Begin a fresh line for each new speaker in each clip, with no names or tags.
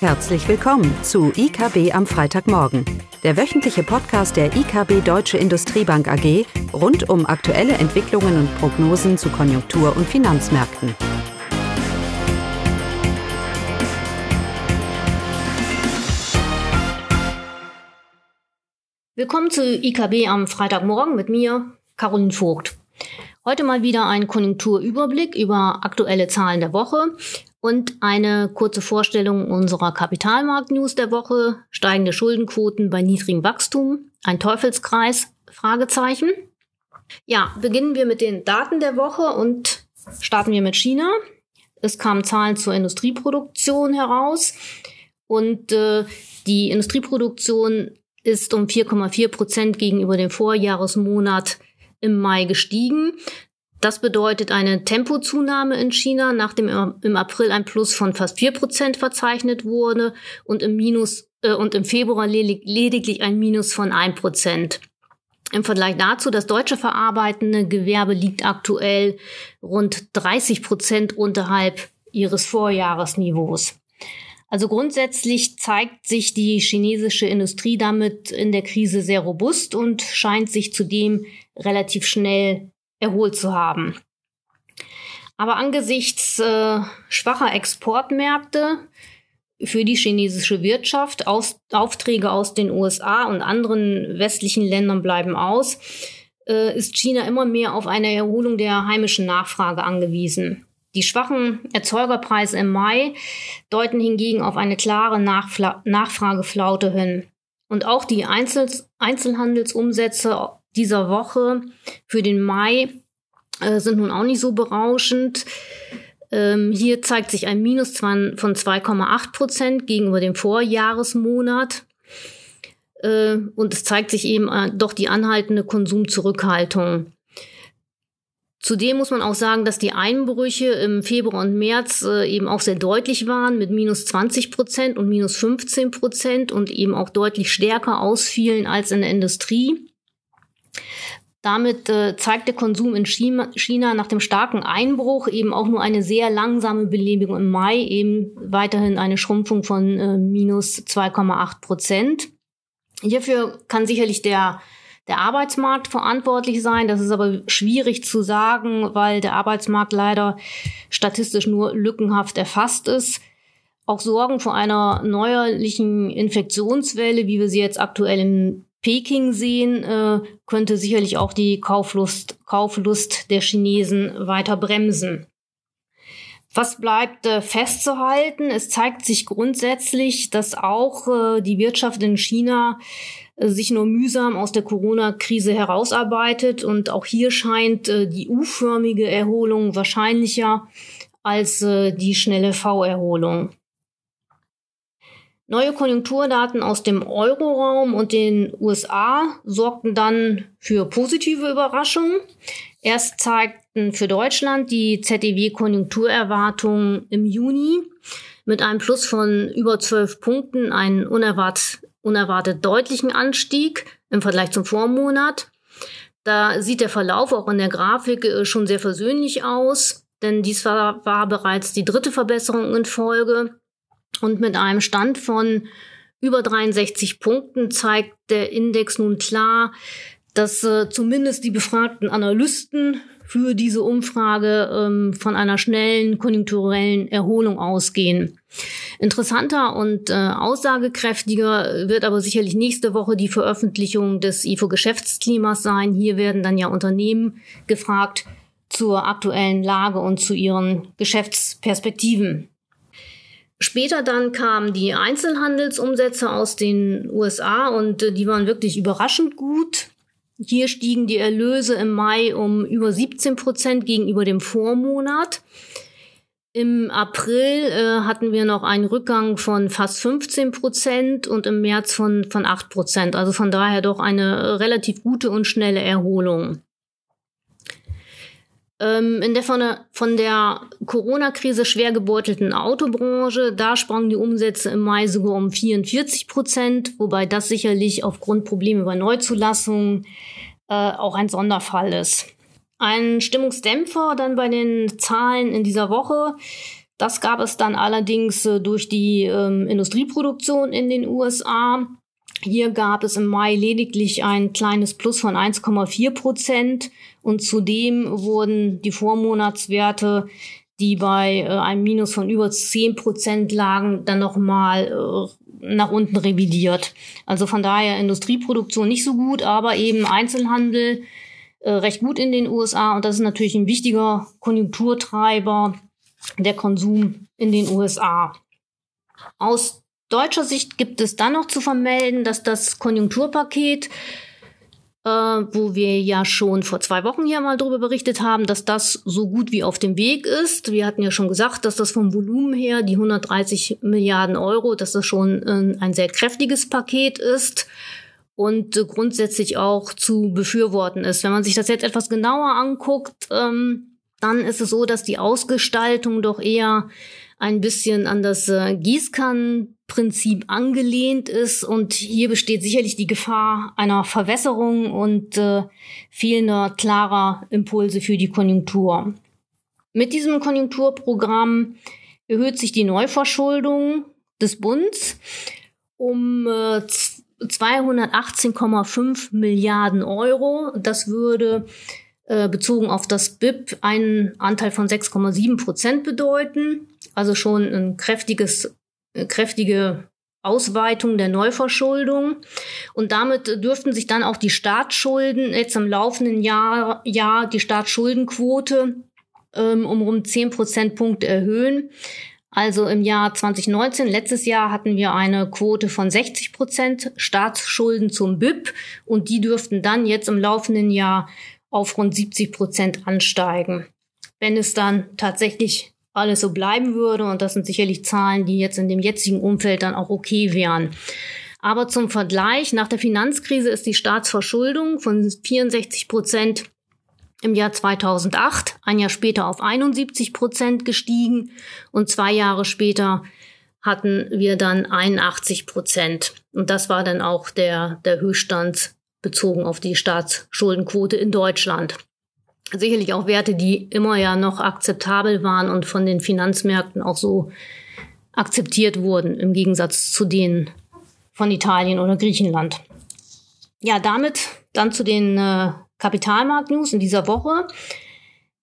Herzlich willkommen zu IKB am Freitagmorgen, der wöchentliche Podcast der IKB Deutsche Industriebank AG rund um aktuelle Entwicklungen und Prognosen zu Konjunktur- und Finanzmärkten.
Willkommen zu IKB am Freitagmorgen mit mir, Caroline Vogt. Heute mal wieder ein Konjunkturüberblick über aktuelle Zahlen der Woche und eine kurze Vorstellung unserer Kapitalmarkt-News der Woche. Steigende Schuldenquoten bei niedrigem Wachstum. Ein Teufelskreis? Fragezeichen. Ja, beginnen wir mit den Daten der Woche und starten wir mit China. Es kamen Zahlen zur Industrieproduktion heraus und äh, die Industrieproduktion ist um 4,4 Prozent gegenüber dem Vorjahresmonat im Mai gestiegen. Das bedeutet eine Tempozunahme in China, nachdem im April ein Plus von fast vier Prozent verzeichnet wurde und im Minus äh, und im Februar ledig lediglich ein Minus von ein Prozent. Im Vergleich dazu, das deutsche verarbeitende Gewerbe liegt aktuell rund 30 Prozent unterhalb ihres Vorjahresniveaus. Also grundsätzlich zeigt sich die chinesische Industrie damit in der Krise sehr robust und scheint sich zudem relativ schnell erholt zu haben. Aber angesichts äh, schwacher Exportmärkte für die chinesische Wirtschaft, aus, Aufträge aus den USA und anderen westlichen Ländern bleiben aus, äh, ist China immer mehr auf eine Erholung der heimischen Nachfrage angewiesen. Die schwachen Erzeugerpreise im Mai deuten hingegen auf eine klare Nachfla Nachfrageflaute hin. Und auch die Einzel Einzelhandelsumsätze dieser Woche für den Mai äh, sind nun auch nicht so berauschend. Ähm, hier zeigt sich ein Minus von 2,8 Prozent gegenüber dem Vorjahresmonat. Äh, und es zeigt sich eben äh, doch die anhaltende Konsumzurückhaltung. Zudem muss man auch sagen, dass die Einbrüche im Februar und März äh, eben auch sehr deutlich waren mit minus 20 Prozent und minus 15 Prozent und eben auch deutlich stärker ausfielen als in der Industrie. Damit äh, zeigt der Konsum in China, nach dem starken Einbruch eben auch nur eine sehr langsame Belebung im Mai, eben weiterhin eine Schrumpfung von äh, minus 2,8 Prozent. Hierfür kann sicherlich der der Arbeitsmarkt verantwortlich sein. Das ist aber schwierig zu sagen, weil der Arbeitsmarkt leider statistisch nur lückenhaft erfasst ist. Auch Sorgen vor einer neuerlichen Infektionswelle, wie wir sie jetzt aktuell in Peking sehen, äh, könnte sicherlich auch die Kauflust, Kauflust der Chinesen weiter bremsen. Was bleibt äh, festzuhalten? Es zeigt sich grundsätzlich, dass auch äh, die Wirtschaft in China äh, sich nur mühsam aus der Corona-Krise herausarbeitet. Und auch hier scheint äh, die U-förmige Erholung wahrscheinlicher als äh, die schnelle V-Erholung. Neue Konjunkturdaten aus dem Euroraum und den USA sorgten dann für positive Überraschungen. Erst zeigten für Deutschland die ZDW-Konjunkturerwartungen im Juni mit einem Plus von über 12 Punkten einen unerwartet, unerwartet deutlichen Anstieg im Vergleich zum Vormonat. Da sieht der Verlauf auch in der Grafik äh, schon sehr versöhnlich aus, denn dies war, war bereits die dritte Verbesserung in Folge. Und mit einem Stand von über 63 Punkten zeigt der Index nun klar, dass äh, zumindest die befragten Analysten für diese Umfrage ähm, von einer schnellen konjunkturellen Erholung ausgehen. Interessanter und äh, aussagekräftiger wird aber sicherlich nächste Woche die Veröffentlichung des IFO-Geschäftsklimas sein. Hier werden dann ja Unternehmen gefragt zur aktuellen Lage und zu ihren Geschäftsperspektiven. Später dann kamen die Einzelhandelsumsätze aus den USA und äh, die waren wirklich überraschend gut. Hier stiegen die Erlöse im Mai um über 17 Prozent gegenüber dem Vormonat. Im April äh, hatten wir noch einen Rückgang von fast 15 Prozent und im März von, von 8 Prozent. Also von daher doch eine relativ gute und schnelle Erholung. Ähm, in der von der, von der Corona-Krise schwer gebeutelten Autobranche, da sprangen die Umsätze im Mai sogar um 44 Prozent, wobei das sicherlich aufgrund Probleme bei Neuzulassungen äh, auch ein Sonderfall ist. Ein Stimmungsdämpfer dann bei den Zahlen in dieser Woche Das gab es dann allerdings äh, durch die ähm, Industrieproduktion in den USA. Hier gab es im Mai lediglich ein kleines Plus von 1,4 Prozent und zudem wurden die Vormonatswerte, die bei äh, einem Minus von über 10 Prozent lagen, dann nochmal äh, nach unten revidiert. Also von daher Industrieproduktion nicht so gut, aber eben Einzelhandel äh, recht gut in den USA und das ist natürlich ein wichtiger Konjunkturtreiber der Konsum in den USA. Aus deutscher Sicht gibt es dann noch zu vermelden, dass das Konjunkturpaket, äh, wo wir ja schon vor zwei Wochen hier mal darüber berichtet haben, dass das so gut wie auf dem Weg ist. Wir hatten ja schon gesagt, dass das vom Volumen her, die 130 Milliarden Euro, dass das schon äh, ein sehr kräftiges Paket ist und äh, grundsätzlich auch zu befürworten ist. Wenn man sich das jetzt etwas genauer anguckt, ähm, dann ist es so, dass die Ausgestaltung doch eher ein bisschen an das äh, Gießkannenprinzip angelehnt ist und hier besteht sicherlich die Gefahr einer Verwässerung und äh, fehlender klarer Impulse für die Konjunktur. Mit diesem Konjunkturprogramm erhöht sich die Neuverschuldung des Bunds um äh, 218,5 Milliarden Euro. Das würde äh, bezogen auf das BIP einen Anteil von 6,7 Prozent bedeuten. Also schon ein kräftiges, äh, kräftige Ausweitung der Neuverschuldung. Und damit dürften sich dann auch die Staatsschulden jetzt im laufenden Jahr, Jahr die Staatsschuldenquote ähm, um rund 10 Prozentpunkte erhöhen. Also im Jahr 2019, letztes Jahr, hatten wir eine Quote von 60 Prozent Staatsschulden zum BIP und die dürften dann jetzt im laufenden Jahr auf rund 70 Prozent ansteigen. Wenn es dann tatsächlich alles so bleiben würde, und das sind sicherlich Zahlen, die jetzt in dem jetzigen Umfeld dann auch okay wären. Aber zum Vergleich, nach der Finanzkrise ist die Staatsverschuldung von 64 Prozent im Jahr 2008, ein Jahr später auf 71 Prozent gestiegen und zwei Jahre später hatten wir dann 81 Prozent. Und das war dann auch der, der Höchststand bezogen auf die Staatsschuldenquote in Deutschland. Sicherlich auch Werte, die immer ja noch akzeptabel waren und von den Finanzmärkten auch so akzeptiert wurden, im Gegensatz zu denen von Italien oder Griechenland. Ja, damit dann zu den äh, Kapitalmarkt-News in dieser Woche,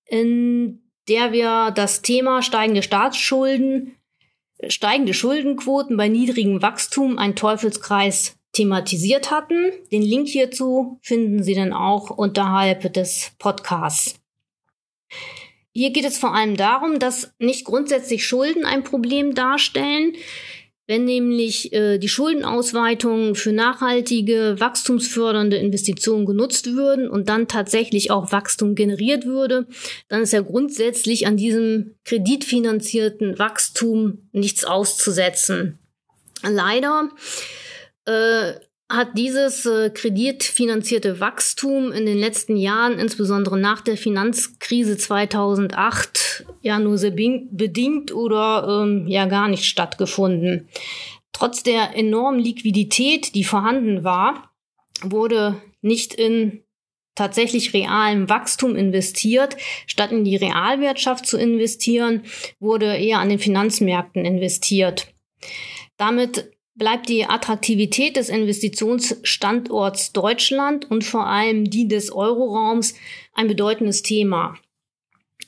in der wir das Thema steigende Staatsschulden, steigende Schuldenquoten bei niedrigem Wachstum, ein Teufelskreis thematisiert hatten. Den Link hierzu finden Sie dann auch unterhalb des Podcasts. Hier geht es vor allem darum, dass nicht grundsätzlich Schulden ein Problem darstellen, wenn nämlich äh, die Schuldenausweitungen für nachhaltige, wachstumsfördernde Investitionen genutzt würden und dann tatsächlich auch Wachstum generiert würde, dann ist ja grundsätzlich an diesem kreditfinanzierten Wachstum nichts auszusetzen. Leider äh, hat dieses äh, kreditfinanzierte Wachstum in den letzten Jahren, insbesondere nach der Finanzkrise 2008, ja nur sehr bedingt oder ähm, ja gar nicht stattgefunden. Trotz der enormen Liquidität, die vorhanden war, wurde nicht in tatsächlich realem Wachstum investiert. Statt in die Realwirtschaft zu investieren, wurde eher an den Finanzmärkten investiert. Damit bleibt die Attraktivität des Investitionsstandorts Deutschland und vor allem die des Euroraums ein bedeutendes Thema.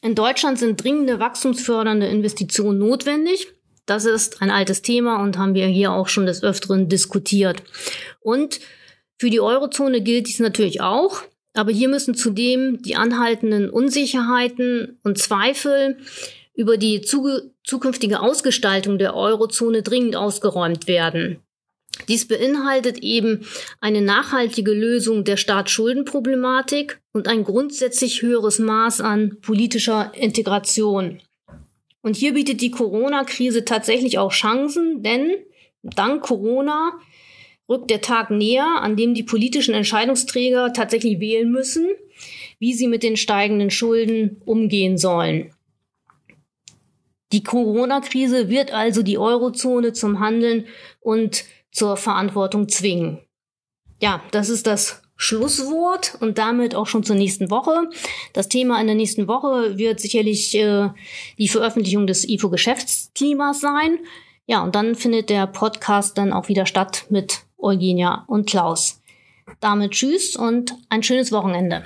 In Deutschland sind dringende wachstumsfördernde Investitionen notwendig. Das ist ein altes Thema und haben wir hier auch schon des Öfteren diskutiert. Und für die Eurozone gilt dies natürlich auch. Aber hier müssen zudem die anhaltenden Unsicherheiten und Zweifel über die zukünftige Ausgestaltung der Eurozone dringend ausgeräumt werden. Dies beinhaltet eben eine nachhaltige Lösung der Staatsschuldenproblematik und ein grundsätzlich höheres Maß an politischer Integration. Und hier bietet die Corona-Krise tatsächlich auch Chancen, denn dank Corona rückt der Tag näher, an dem die politischen Entscheidungsträger tatsächlich wählen müssen, wie sie mit den steigenden Schulden umgehen sollen. Die Corona-Krise wird also die Eurozone zum Handeln und zur Verantwortung zwingen. Ja, das ist das Schlusswort und damit auch schon zur nächsten Woche. Das Thema in der nächsten Woche wird sicherlich äh, die Veröffentlichung des IFO-Geschäftsklimas sein. Ja, und dann findet der Podcast dann auch wieder statt mit Eugenia und Klaus. Damit tschüss und ein schönes Wochenende.